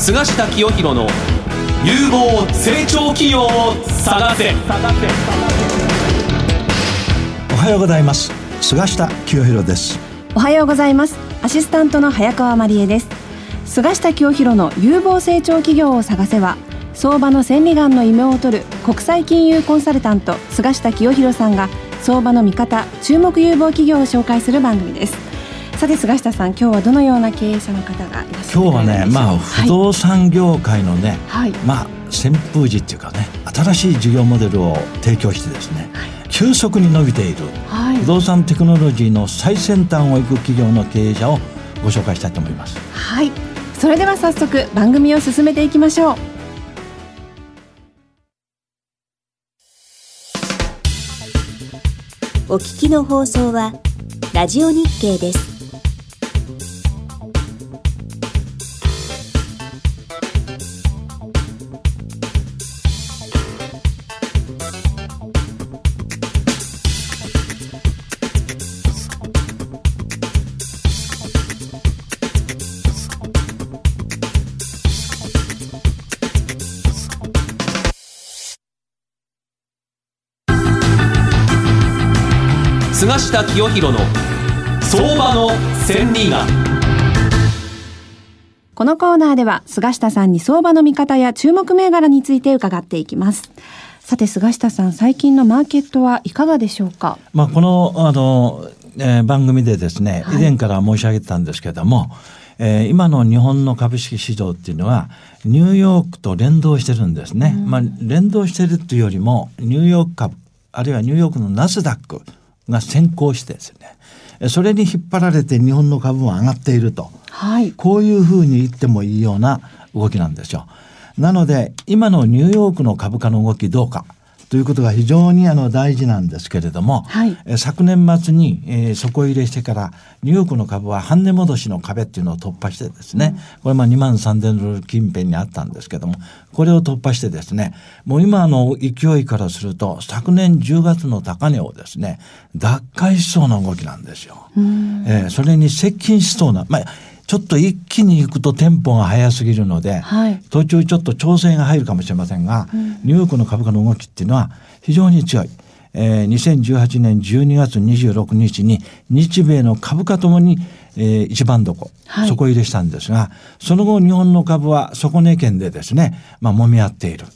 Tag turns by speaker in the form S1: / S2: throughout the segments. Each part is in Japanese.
S1: 菅下清弘の有望成長企業を探せ。
S2: おはようございます。菅下清弘です。
S3: おはようございます。アシスタントの早川真理恵です。菅下清弘の有望成長企業を探せは相場の千里眼の異名を取る国際金融コンサルタント菅下清弘さんが相場の見方注目有望企業を紹介する番組ですさて菅下さん今日はどのような経営者の方がいらっしゃる
S2: 今日はねまあ不動産業界のね、はい、まあ旋風時っていうかね新しい事業モデルを提供してですね、はい、急速に伸びている、はい、不動産テクノロジーの最先端を行く企業の経営者をご紹介したいと思います。
S3: はい。それでは早速番組を進めていきましょう。
S4: お聞きの放送はラジオ日経です
S1: 菅下清弘の相場の千里眼。
S3: このコーナーでは菅下さんに相場の見方や注目銘柄について伺っていきます。さて菅下さん最近のマーケットはいかがでしょうか？
S2: まあこのあの、えー、番組でですね、以前から申し上げてたんですけども、えー、今の日本の株式市場っていうのはニューヨークと連動してるんですね、うん、まあ連動してるっていうよりもニューヨーク株あるいはニューヨークのナスダックが先行してですねそれに引っ張られて日本の株も上がっていると、はい、こういうふうに言ってもいいような動きなんですよ。なので今のニューヨークの株価の動きどうかということが非常にあの大事なんですけれども、はい、え昨年末に、えー、底入れしてからニューヨークの株は半値戻しの壁っていうのを突破してですね、うん、これまあ2万3000ドル近辺にあったんですけどもこれを突破してですねもう今の勢いからすると昨年10月の高値をですね奪回しそうな動きなんですよ。えー、それに接近しそうな、まあちょっと一気に行くとテンポが速すぎるので、はい、途中ちょっと調整が入るかもしれませんが、うん、ニューヨークの株価の動きっていうのは非常に強い。えー、2018年12月26日に日米の株価ともに、えー、一番底、はい、底入れしたんですがその後日本の株は底値圏でですね、まあ、揉み合っている、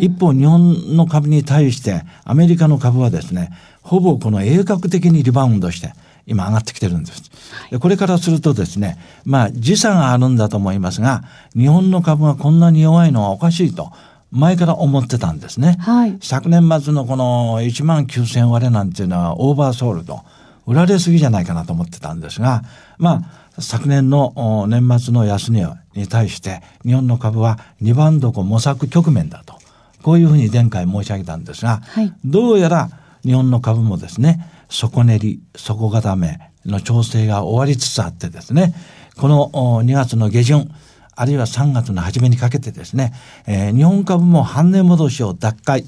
S2: 一方日本の株に対してアメリカの株はですねほぼこの鋭角的にリバウンドして今上がってきてるんです。でこれからするとですね、まあ時差があるんだと思いますが、日本の株がこんなに弱いのはおかしいと。前から思ってたんですね。はい、昨年末のこの1万9000割れなんていうのはオーバーソールド。売られすぎじゃないかなと思ってたんですが、まあ、昨年の年末の安値に対して日本の株は2番床模索局面だと。こういうふうに前回申し上げたんですが、はい、どうやら日本の株もですね、底練り、底固めの調整が終わりつつあってですね、この2月の下旬、あるいは3月の初めにかけてですね、えー、日本株も半値戻しを奪回、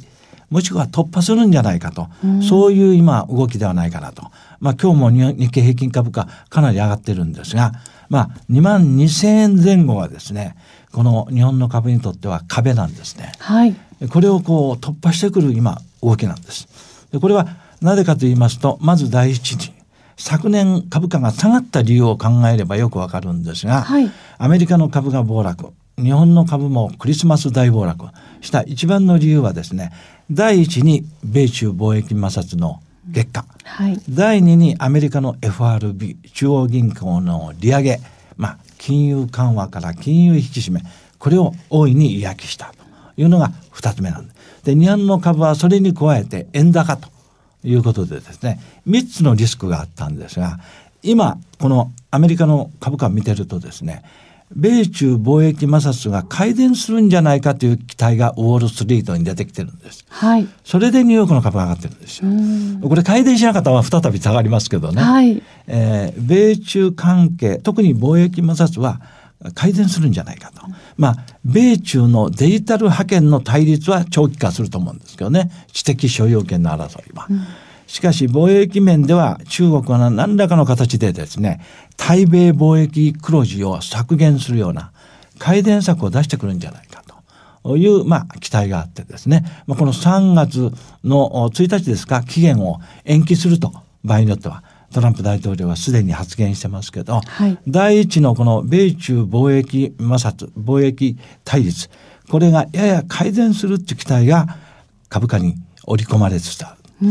S2: もしくは突破するんじゃないかと、うそういう今動きではないかなと。まあ今日も日経平均株価かなり上がってるんですが、まあ2万2000円前後はですね、この日本の株にとっては壁なんですね。はい。これをこう突破してくる今動きなんです。でこれはなぜかと言いますと、まず第一に、昨年株価が下がった理由を考えればよくわかるんですが、はい、アメリカの株が暴落、日本の株もクリスマス大暴落した一番の理由はですね、第一に米中貿易摩擦の結果、はい、第二にアメリカの FRB 中央銀行の利上げ、まあ、金融緩和から金融引き締めこれを大いに嫌気したというのが2つ目なんです。で日本の株はそれに加えて円高ということでですね3つのリスクがあったんですが今このアメリカの株価を見てるとですね米中貿易摩擦が改善するんじゃないかという期待がウォールストリートに出てきてるんです。はい。それでニューヨークの株が上がってるんですよ。これ改善しなかったら再び下がりますけどね。はい。えー、米中関係、特に貿易摩擦は改善するんじゃないかと。まあ、米中のデジタル覇権の対立は長期化すると思うんですけどね。知的所有権の争いは。しかし貿易面では中国は何らかの形でですね、対米貿易黒字を削減するような、改善策を出してくるんじゃないかという、まあ、期待があってですね、まあ、この3月の1日ですか、期限を延期すると、場合によっては。トランプ大統領はすでに発言してますけど、はい、第一のこの米中貿易摩擦、貿易対立、これがやや改善するっていう期待が株価に織り込まれつつある。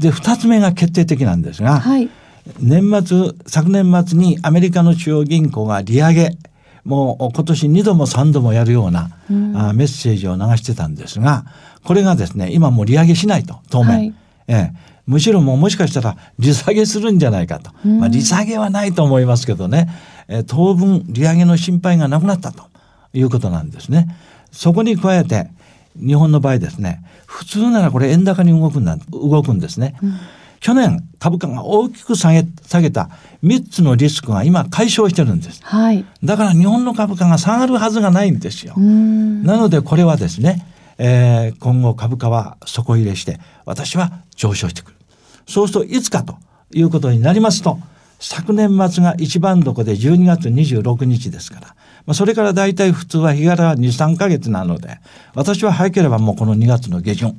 S2: で、二つ目が決定的なんですが、はい、年末、昨年末にアメリカの中央銀行が利上げ、もう今年2度も3度もやるような、うん、あメッセージを流してたんですが、これがですね、今もう利上げしないと、当面。はい、ええ、むしろもうもしかしたら利下げするんじゃないかと。うん、まあ、利下げはないと思いますけどね、え当分利上げの心配がなくなったということなんですね。そこに加えて、日本の場合ですね、普通ならこれ円高に動くんだ、動くんですね。うん去年株価が大きく下げ下げた3つのリスクが今解消してるんです。はい。だから日本の株価が下がるはずがないんですよ。なのでこれはですね、えー、今後株価は底入れして私は上昇してくる。そうするといつかということになりますと、昨年末が一番どこで12月26日ですから、まあ、それから大体普通は日柄は2、3ヶ月なので、私は早ければもうこの2月の下旬、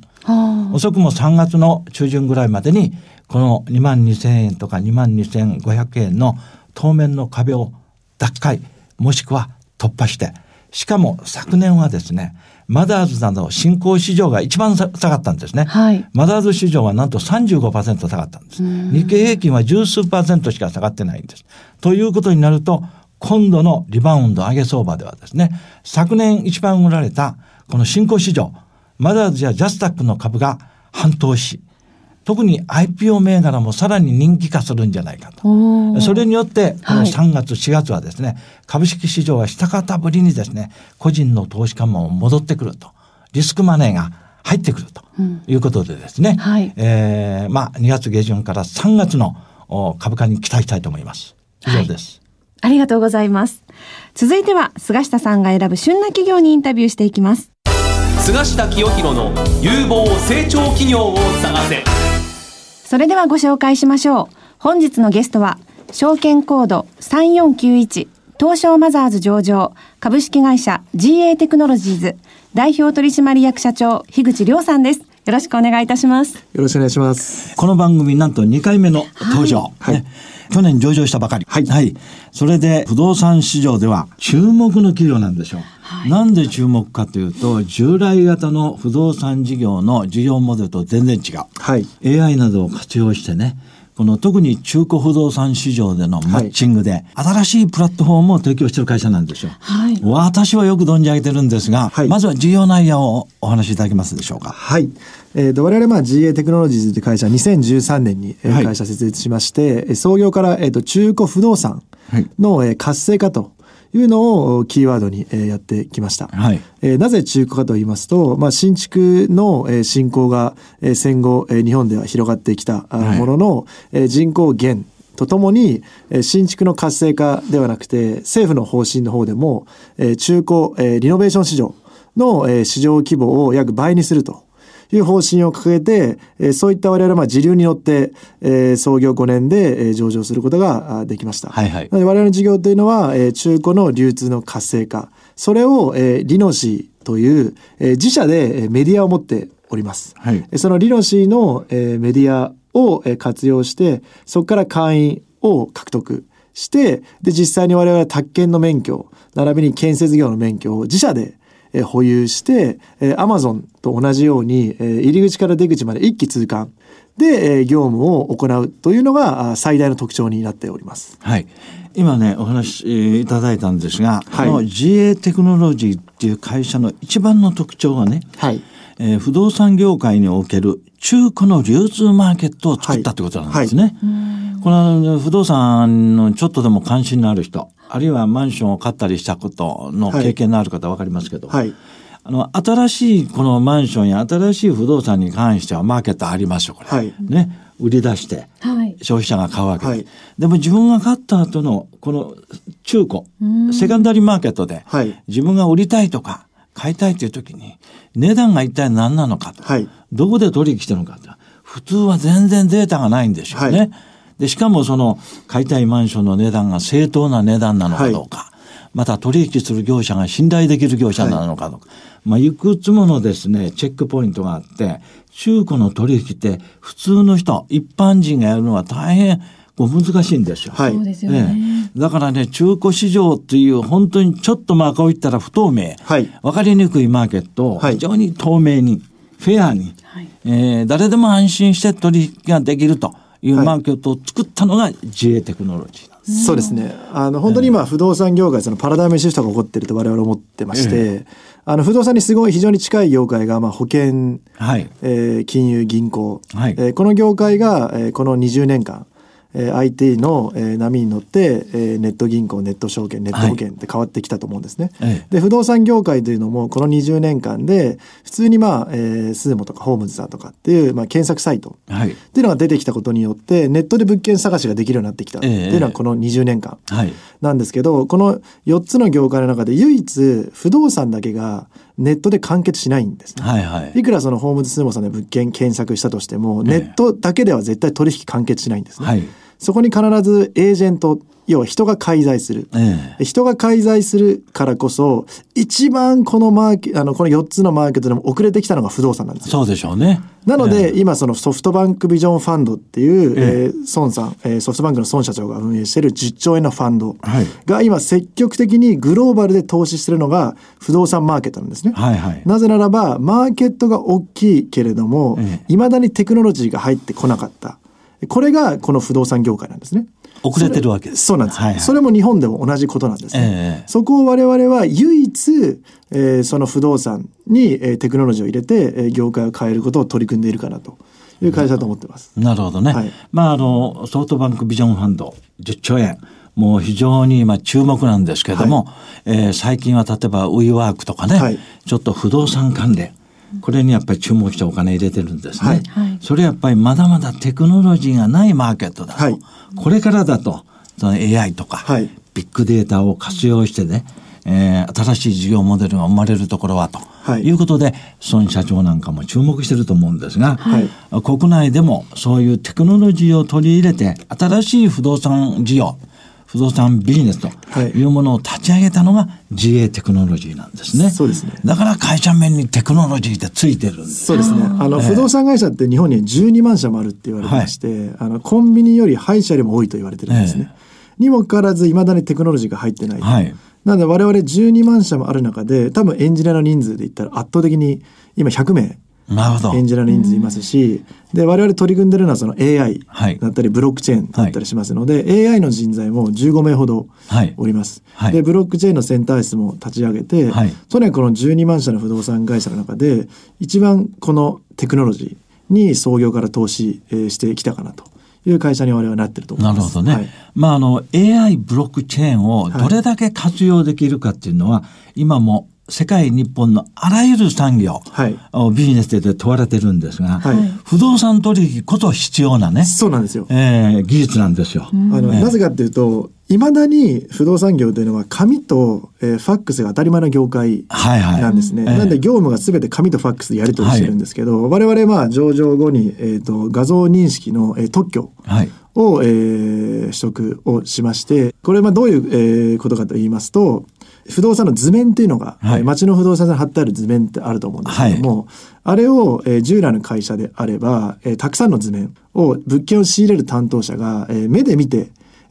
S2: 遅くも3月の中旬ぐらいまでにこの2万2000円とか2万2500円の当面の壁を脱会、もしくは突破して、しかも昨年はですね、マザーズなど新興市場が一番下がったんですね。はい、マザーズ市場はなんと35%下がったんです。日経平均は十数パーセントしか下がってないんです。ということになると、今度のリバウンド上げ相場ではですね、昨年一番売られたこの新興市場、マザーズやジャスタックの株が半投資、特に IPO 銘柄もさらに人気化するんじゃないかと。それによって、この3月、4月はですね、はい、株式市場は下方ぶりにですね、個人の投資家も戻ってくると。リスクマネーが入ってくるということでですね、うんはい、えー、まあ、2月下旬から3月の株価に期待したいと思います。以上です。
S3: はい、ありがとうございます。続いては、菅下さんが選ぶ旬な企業にインタビューしていきます。
S1: 菅下清弘の有望成長企業を探せ。
S3: それではご紹介しましょう。本日のゲストは、証券コード3491東証マザーズ上場株式会社 GA テクノロジーズ代表取締役社長樋口亮さんです。よろしくお願いいたします。よ
S5: ろしくお願いします。
S2: この番組なんと2回目の登場。はい。はい、去年上場したばかり。はい。はい。それで不動産市場では注目の企業なんでしょう。はい、なんで注目かというと、従来型の不動産事業の事業モデルと全然違う。はい。AI などを活用してね、この特に中古不動産市場でのマッチングで、新しいプラットフォームを提供している会社なんですよ。はい、私はよく存じ上げてるんですが、はい、まずは事業内容をお話しいただけますでしょうか。
S5: はい。えー、と我々まあ GA テクノロジーズという会社2013年に会社設立しまして、はい、創業から、えー、と中古不動産の活性化というのをキーワードにやってきました。はい、なぜ中古かと言いますと、まあ、新築の振興が戦後日本では広がってきたものの、人口減とともに新築の活性化ではなくて政府の方針の方でも中古リノベーション市場の市場規模を約倍にするという方針を掲げて、えそういった我々は時流に乗って、え創業5年で、え上場することができました。はいはい、我々の事業というのは、え中古の流通の活性化、それを、えリノシーという、え自社でメディアを持っております。はい、そのリノシーの、えメディアを活用して、そこから会員を獲得して、で、実際に我々は宅建の免許、並びに建設業の免許を自社でえ保有して、え Amazon と同じように、え入り口から出口まで一気通貫で、え業務を行うというのが最大の特徴になっております。
S2: はい。今ね、お話しいただいたんですが、はい、この GA テクノロジーっていう会社の一番の特徴はね、はい、えー、不動産業界における中古の流通マーケットを作ったってことなんですね。はい。はい、この不動産のちょっとでも関心のある人、あるいはマンションを買ったりしたことの経験のある方は分かりますけど、はい、あの、新しいこのマンションや新しい不動産に関してはマーケットありますよ、これ。はい、ね。売り出して、消費者が買うわけで、はい、でも自分が買った後のこの中古、セカンダリーマーケットで、自分が売りたいとか、買いたいという時に、値段が一体何なのかと、はい、どこで取引してるのかと、普通は全然データがないんでしょうね。はい、で、しかもその買いたいマンションの値段が正当な値段なのかどうか、はい、また取引する業者が信頼できる業者なのかとか、まあ、いくつものですね、チェックポイントがあって、中古の取引って普通の人、一般人がやるのは大変こう難しいんですよ。
S3: はい。そうですよね。
S2: だからね、中古市場っていう本当にちょっとまあこう言ったら不透明、はい、分かりにくいマーケットを非常に透明に、フェアに、はい、えー、誰でも安心して取引ができるというマーケットを作ったのが自営テクノロジー。
S5: そうですね。あの、本当に今、不動産業界、そのパラダイムシフトが起こってると我々思ってまして、ええ、あの、不動産にすごい非常に近い業界が、まあ、保険、はい、えー、金融、銀行、はい、えー、この業界が、えー、この20年間、えー、IT の、えー、波に乗って、えー、ネット銀行ネット証券ネット保険って変わってきたと思うんですね。はい、で不動産業界というのもこの20年間で普通にまあ、えー、スーモとかホームズさんとかっていう、まあ、検索サイトっていうのが出てきたことによってネットで物件探しができるようになってきた。っていうのはこの20年間なんですけど、この4つの業界の中で唯一不動産だけがネットで完結しないんですね。はいはい、いくらそのホームズスーモさんで物件検索したとしても、ネットだけでは絶対取引完結しないんですね。はいそこに必ずエージェント要は人が介在する、ええ、人が介在するからこそ一番このマーケあのこの4つのマーケットでも遅れてきたのが不動産なんです
S2: そうでしょうね。
S5: なので、え、今そのソフトバンクビジョンファンドっていう、ええ。ー、孫さん、えー、ソフトバンクの孫社長が運営している10兆円のファンド。が今積極的にグローバルで投資してるのが不動産マーケットなんですね、はいはい、なぜならばマーケットが大きいけれどもいま、だにテクノロジーが入ってこなかったこれがこの不動産業界なんですね。
S2: 遅れてるわけです。
S5: そうなんです、はいはい、それも日本でも同じことなんですね。えー、そこを我々は唯一、えー、その不動産に、えー、テクノロジーを入れて、えー、業界を変えることを取り組んでいるかなと。いう会社だと思ってます。
S2: なるほどね。はい、まあ、あの、ソフトバンクビジョンファンド10兆円。もう非常に今注目なんですけれども、はい、えー、最近は例えばウィーワークとかね、はい、ちょっと不動産関連、これにやっぱり注目してお金入れてるんですね。はい、それやっぱりまだまだテクノロジーがないマーケットだと。はい、これからだと、その AI とか、はい、ビッグデータを活用してね、えー、新しい事業モデルが生まれるところはと、はい、いうことで孫社長なんかも注目してると思うんですが、はい、国内でもそういうテクノロジーを取り入れて新しい不動産事業不動産ビジネスというものを立ち上げたのが GA テクノロジーなんですね。
S5: そうですね。
S2: だから会社面にテクノロジーってついてるんです。
S5: そうですね。あの、不動産会社って日本に12万社もあるって言われてまして、はい、あのコンビニより歯医者よりも多いと言われてるんですね。にもかかわらずいまだにテクノロジーが入ってない。はい。なので我々12万社もある中で多分エンジニアの人数で言ったら圧倒的に今100名エンジニアの人数いますし、で我々取り組んでるのはその AI だったりブロックチェーンだったりしますので、はい、AI の人材も15名ほどおります、はい、でブロックチェーンのセンター室も立ち上げて、はい、とにかくこの12万社の不動産会社の中で一番このテクノロジーに創業から投資してきたかなという会社に我々はなってると思います。
S2: なるほどね。はい、まああの AI ブロックチェーンをどれだけ活用できるかっていうのは、今も世界日本のあらゆる産業、はい、ビジネスで問われてるんですが、はい、不動産取引こそ必要なね
S5: そうなんですよ、
S2: えー、技術なんですよ。あ
S5: の、えー、なぜかっていうといまだに不動産業というのは紙と、えー、ファックスが当たり前の業界なんですね。はいはい、なんで業務が全て紙とファックスでやり取りしてるんですけど、はい、我々まあ上場後に、えーと、画像認識の、えー、特許を、はい、えー、取得をしましてこれはどういう、えー、ことかと言いますと不動産の図面っていうのが、はい、町の不動産に貼ってある図面ってあると思うんですけども、はい、あれを、えー、従来の会社であれば、えー、たくさんの図面を物件を仕入れる担当者が、えー、目で見て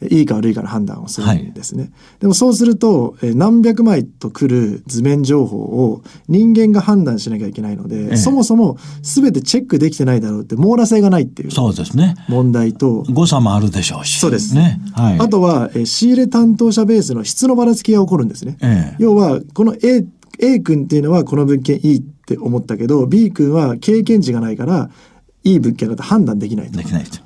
S5: いいか悪いかの判断をするんですね。はい、でもそうすると、えー、何百枚と来る図面情報を人間が判断しなきゃいけないので、ええ、そもそも全てチェックできてないだろうって網羅性がないっていう
S2: そうですね。
S5: 問題と
S2: 誤差もあるでしょうし。
S5: そうです、ね。はい、あとは、えー、仕入れ担当者ベースの質のばらつきが起こるんですね。え、要はこの A, A 君っていうのはこの物件いいって思ったけど B 君は経験値がないからいい物件だと判断できないと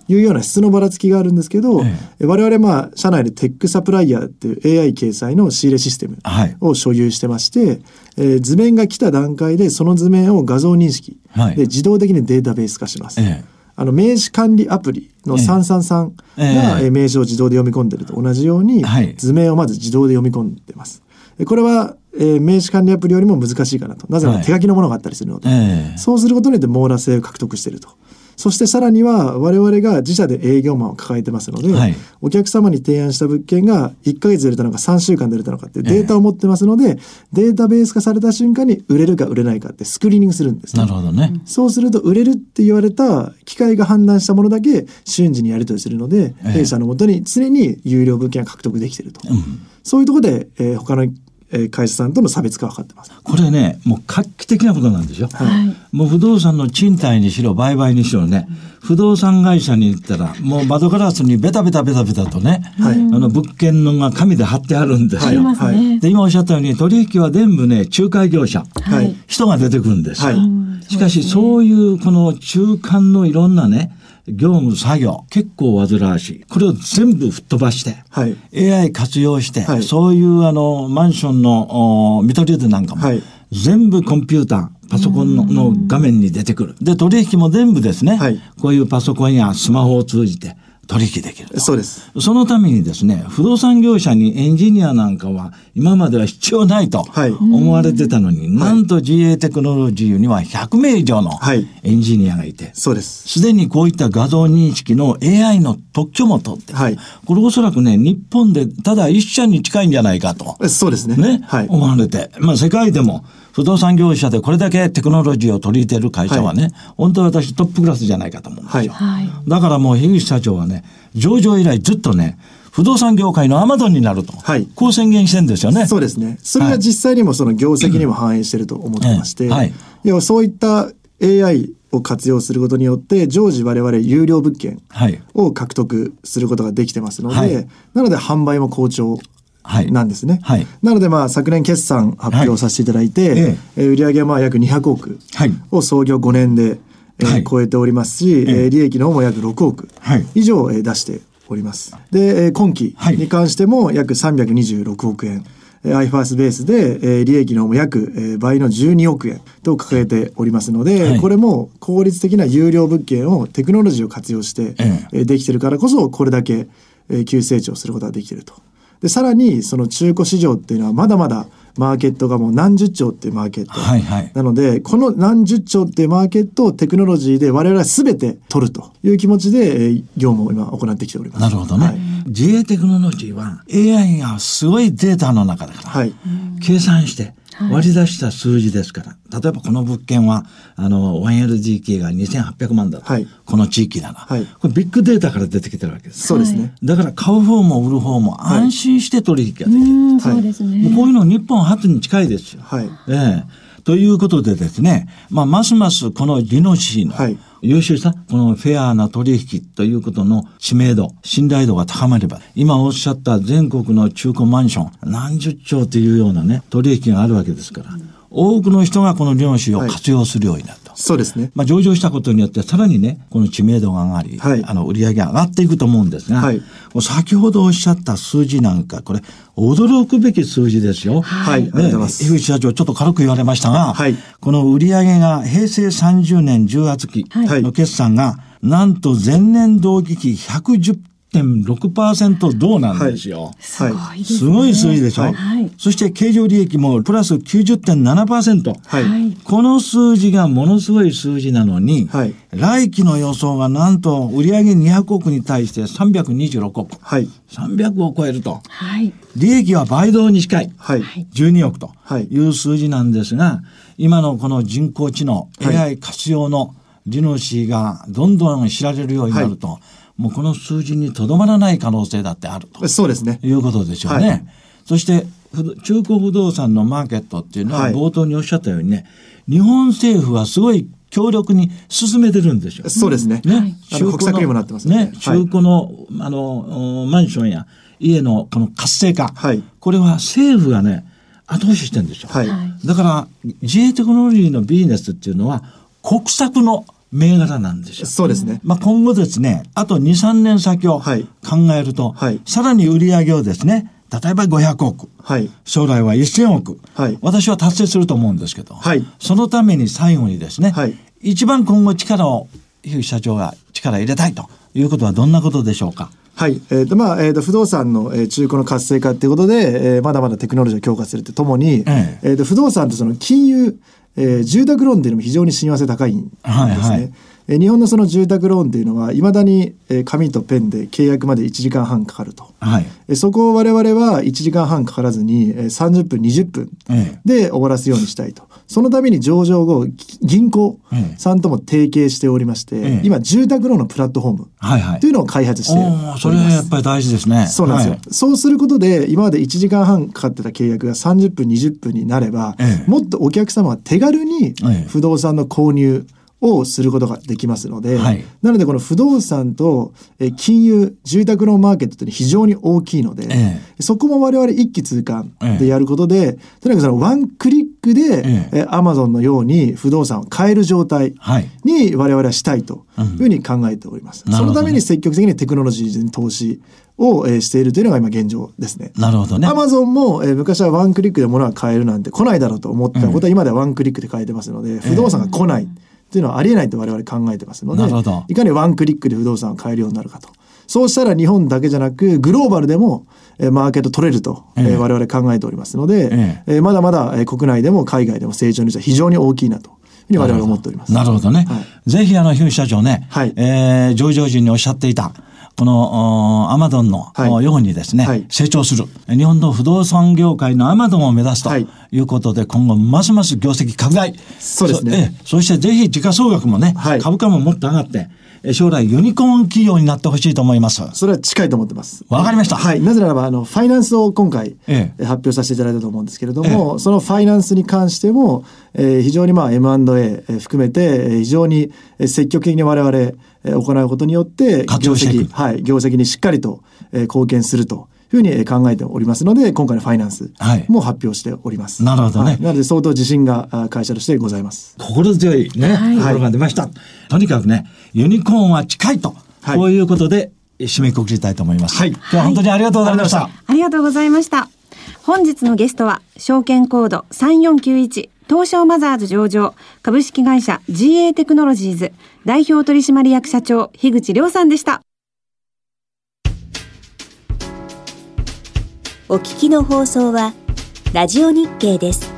S5: いうような質のばらつきがあるんですけど、ええ、我々まあ社内でテックサプライヤーっていう AI 掲載の仕入れシステムを所有してまして、はい、えー、図面が来た段階でその図面を画像認識で自動的にデータベース化します。え、あの名刺管理アプリの333が名刺を自動で読み込んでると同じように図面をまず自動で読み込んでます。これはえー、名刺管理アプリよりも難しいかなと。なぜなら手書きのものがあったりするので、そうすることによって網羅性を獲得していると。そしてさらには我々が自社で営業マンを抱えてますので、
S2: はい。
S5: お客様に提案した物件が1ヶ月で売れたのか3週間で売れたのかってデータを持ってますので、データベース化された瞬間に売れるか売れないかってスクリーニングするんです。ね
S2: なるほどね。
S5: そうすると売れるって言われた機械が判断したものだけ瞬時にやり取りするので、
S2: ええ。
S5: 弊社のもとに常に有料物件が獲得できていると、そういうところで、えー他の、えー会社さんとの差別化が図ってます。
S2: これね、もう画期的なことなんですよ。もう不動産の賃貸にしろ、売買にしろね、不動産会社に行ったら、もう窓ガラスにベタベタベタベタとね、
S5: はい。
S2: あの物件のが紙で貼ってあるんですよ。
S5: はい。
S2: で、今おっしゃったように、取引は全部ね、仲介業者、
S5: はい。
S2: 人が出てくるんですよ。
S5: はい。
S2: しかし、そういうこの中間のいろんなね、業務作業、結構煩わしい。これを全部吹っ飛ばして、
S5: はい。
S2: AI 活用して、
S5: はい。
S2: そういうあの、マンションのお見取り図なんかも、
S5: はい。
S2: 全部コンピューター、パソコンのの画面に出てくる。で、取引も全部ですね、
S5: はい。
S2: こういうパソコンやスマホを通じて取引できると。
S5: そうです。
S2: そのためにですね、不動産業者にエンジニアなんかは今までは必要ないと
S5: はい
S2: 思われてたのに、なんと GA テクノロジーには100名以上の
S5: はい
S2: エンジニアがいて、
S5: そうです。
S2: すでにこういった画像認識の AI の特許も取って、
S5: はい
S2: これおそらくね、日本でただ一社に近いんじゃないかと。
S5: そうですね。
S2: ね、
S5: はい。
S2: 思われて。まあ世界でも不動産業者でこれだけテクノロジーを取り入れてる会社はね、本当は私トップクラスじゃないかと思うんですよ。
S5: はい
S3: はい。
S2: だからもう樋口社長はね、上場以来ずっとね、不動産業界のアマゾンになると、
S5: はい
S2: こう宣言してんですよね。
S5: そうですね。それが実際にもその業績にも反映してると思ってまして、
S2: ええはい
S5: 要はそういった AI を活用することによって常時我々有料物件
S2: はい。
S5: を獲得することができてますので、
S2: はい
S5: なので販売も好調
S2: はい
S5: なんですね。
S2: はい。
S5: なのでまあ昨年決算発表させていただいて、
S2: はい。え
S5: えー売上はまあ約200億
S2: はい。
S5: を創業5年で、えー
S2: はい。
S5: 超えておりますし、えー。利益の方も約6億
S2: はい。
S5: 以上、えー出しております。で、えー今期
S2: はい。
S5: に関しても約326億円。えー iFirst ベースで、えー利益の約、えー倍の12億円と掲げておりますので、
S2: はい。
S5: これも効率的な有料物件をテクノロジーを活用して、
S2: え。
S5: えーできてるからこそこれだけ、えー急成長することができてると。でさらにその中古市場っていうのはまだまだマーケットがもう何十兆っていうマーケット、
S2: はいはい
S5: なのでこの何十兆っていうマーケットをテクノロジーで我々は全て取るという気持ちで、えー業務を今行ってきております。
S2: なるほどね。
S5: はい
S2: GA テクノロジーは AI がすごいデータの中だから、
S5: はい
S2: 計算して割り出した数字ですから、例えばこの物件は、あの、1LDK が2800万だと、
S5: はい
S2: この地域だな、
S5: はい
S2: これビッグデータから出てきてるわけです。
S5: そうですね。
S2: だから買う方も売る方も安心して取引ができる。
S3: うん、そうです
S2: もう
S3: ね。
S2: こういうの日本初に近いですよ。
S5: はい
S2: ええということでですね、まあ、ますますこのリノシーの
S5: はい
S2: 優秀さ、このフェアな取引ということの知名度、信頼度が高まれば、今おっしゃった全国の中古マンション、何十兆というようなね、取引があるわけですから、多くの人がこのリノシーを活用するようになると。
S5: そうですね。
S2: まあ、上場したことによってさらにね、この知名度が上がり、
S5: はい。
S2: あの、売り上げが上がっていくと思うんですが、
S5: はい。
S2: 先ほどおっしゃった数字なんか、これ、驚くべき数字ですよ。
S5: はい。ありがとうございます。
S2: ね、井口社長、ちょっと軽く言われましたが、
S5: はい。
S2: この売り上げが平成30年10月期
S5: はい
S2: の決算が、なんと前年同期比110.6%増なんですよ。
S3: すごいですね。
S2: すごい数字でしょ、
S5: はい
S3: はい。
S2: そして経常利益もプラス90.7%。
S5: はい。
S3: はい。
S2: この数字がものすごい数字なのに、
S5: はい
S2: 来期の予想がなんと売上200億に対して326億。
S5: はい。
S2: 300を超えると。
S3: はい。
S2: 利益は倍増に近い。
S5: はい。
S2: 12億と
S5: はい
S2: いう数字なんですが、今のこの人工知能、
S5: はい
S2: AI 活用のリノシーがどんどん知られるようになると、もうこの数字にとどまらない可能性だってあると。
S5: そうですね。
S2: いうことでしょうね。
S5: はい
S2: そして、中古不動産のマーケットっていうのは、
S5: はい
S2: 冒頭におっしゃったようにね、日本政府はすごい強力に進めてるんですよ。
S5: そうですね。
S2: ね、
S5: あの国策にもなってます
S2: ね、
S5: ね
S2: 中古の、あの、おマンションや家のこの活性化。
S5: はい
S2: これは政府がね、後押ししてるんですよ。
S5: はい。
S2: だから、自営テクノロジーのビジネスっていうのは、国策の銘柄なんですよ。
S5: そうですね。
S2: まあ、今後ですね、あと2、3年先を考
S5: はい
S2: えると、
S5: はい
S2: さらに売り上げをですね、例えば500億、
S5: はい。
S2: 将来は1000億、
S5: はい
S2: 私は達成すると思うんですけど、
S5: はい
S2: そのために最後にですね、
S5: はい
S2: 一番今後力を、樋口社長が力を入れたいということはどんなことでしょうか？
S5: はい。えっ、と、まあ、えっ、と、不動産の、えー中古の活性化っていうことで、えーまだまだテクノロジーを強化するとともに、
S2: え
S5: えっ、と、不動産とその金融、えー住宅ローンっていうのも非常に親和性高いんですね。
S2: はいはい
S5: え日本のその住宅ローンというのはいまだに、え紙とペンで契約まで1時間半かかると、
S2: はい、
S5: えそこを我々は1時間半かからずに、え30分20分で終わらすようにしたいと。そのために上場後銀行さんとも提携しておりまして、ええ、今住宅ローンのプラットフォームというのを開発して。
S2: それはやっぱり大事ですね。
S5: そうなんですよ、はい、そうすることで今まで1時間半かかってた契約が30分20分になれば、え、もっとお客様は手軽に不動産の購入、をすることができますので、はい、なのでこの不動産とえ金融住宅ローンマーケットって非常に大きいので、ええ、そこも我々一気通貫でやることで、え、とにかくそのワンクリックで、えアマゾンのように不動産を買える状態に我々はしたいというふうに考えております。うん、そのために積極的にテクノロジーに投資を、えしているというのが今現状ですね。
S2: なるほどね。
S5: アマゾンも、えー、昔はワンクリックで物が買えるなんて来ないだろうと思ったことは今ではワンクリックで買えてますので、不動産が来ない。っていうのはありえないと我々考えてますのでいかにワンクリックで不動産を買えるようになるかと。そうしたら日本だけじゃなくグローバルでもマーケット取れると、えー、我々考えておりますので、えー、まだまだ国内でも海外でも成長率は非常に大きいなとに我々は思っております。
S2: なるほどね。はい、ぜひあの、ヒュー社長ね、はい、えー、上場時におっしゃっていた、このアマゾンのようにですね、はい、成長する。日本の不動産業界のアマゾンを目指すということで、今後ますます業績拡大。
S5: そうですね。
S2: そしてぜひ時価総額もね、はい、株価ももっと上がって、将来ユニコーン企業になってほしいと思います。
S5: それは近いと思ってます。
S2: わかりました。
S5: はい。なぜならば、あの、ファイナンスを今回、ええ、発表させていただいたと思うんですけれども、ええ、そのファイナンスに関しても、えー、非常にまあ M&A 含めて、非常に積極的に我々、行うことによって、業績、はい、業績にしっかりと、えー、貢献すると。ふうに考えておりますので、今回のファイナンスも発表しております。
S2: はい、なるほどね、はい、
S5: なので相当自信が会社としてございます。
S2: 心強いね、はい、ところが出ました。とにかくね、ユニコーンは近いと、はい、こういうことで締めくくりたいと思います。はい。今日は本当にありがとうございました。
S3: ありがとうございました。本日のゲストは、証券コード3491東証マザーズ上場株式会社 GA テクノロジーズ代表取締役社長樋口亮さんでした。
S4: お聞きの放送はラジオ日経です。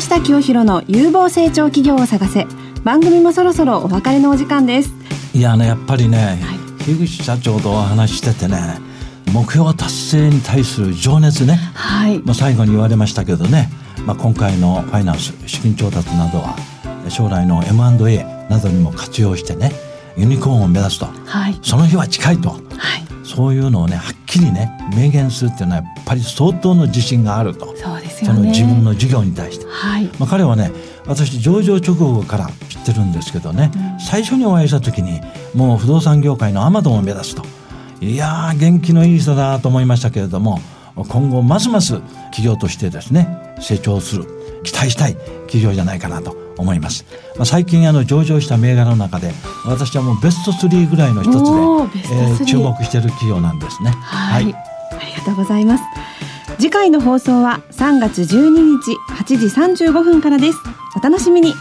S3: 菅下清弘の有望成長企業を探せ。番組もそろそろお別れのお時間です。
S2: いやねやっぱりね、はい、樋口社長とお話しててね目標達成に対する情熱ね、はい、まあ最後に言われましたけどね、まあ、今回のファイナンス資金調達などは将来の M&A などにも活用してねユニコーンを目指すと、はい、その日は近いと、はい、そういうのをねはっきりね明言するっていうのはやっぱり相当の自信があると。
S3: そうですよ、ね、そ
S2: の自分の事業に対して、はい。まあ、彼はね私上場直後から知ってるんですけどね、うん、最初にお会いした時にもう不動産業界のアマゾンを目指すと。いやー元気のいい人だと思いましたけれども今後ますます企業としてですね成長する期待したい企業じゃないかなと思います、まあ、最近あの上場した銘柄の中で私はもうベスト3ぐらいの一つで、えー、注目している企業なんですね。
S3: はい、はい、ありがとうございます。次回の放送は3月12日8時35分からです。お楽しみに。